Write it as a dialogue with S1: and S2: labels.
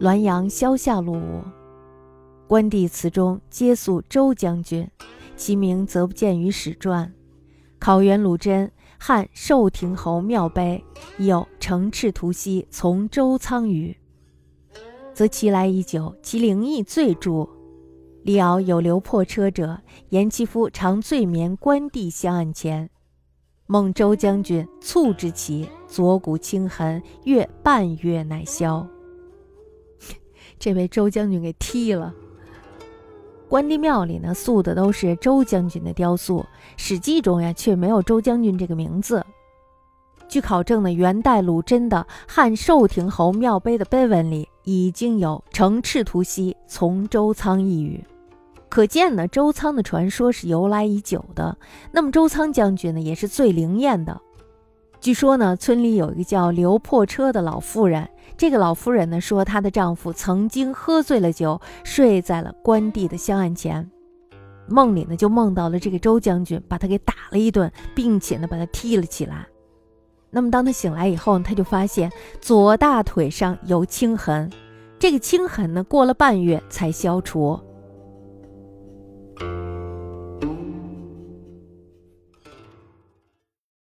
S1: 滦阳萧下路。关帝祠中皆塑周将军，其名则不见于史传。考元鲁真汉寿亭侯庙碑有城赤图兮从周仓宇，则其来已久，其灵异最著。李敖有留破车者，言其夫常醉眠关帝香案前，梦周将军促之起，左骨轻痕，月半月乃消。这被周将军给踢了。关帝庙里呢，塑的都是周将军的雕塑，《史记》中呀却没有周将军这个名字。据考证呢，元代鲁真的汉寿亭侯庙碑的碑文里已经有“乘赤图兮从周仓”一语，可见呢，周仓的传说是由来已久的。那么周仓将军呢，也是最灵验的。据说呢，村里有一个叫刘破车的老妇人。这个老妇人呢说，她的丈夫曾经喝醉了酒，睡在了关帝的香案前，梦里呢就梦到了这个周将军，把他给打了一顿，并且呢把他踢了起来。那么当他醒来以后，他就发现左大腿上有青痕，这个青痕呢过了半月才消除。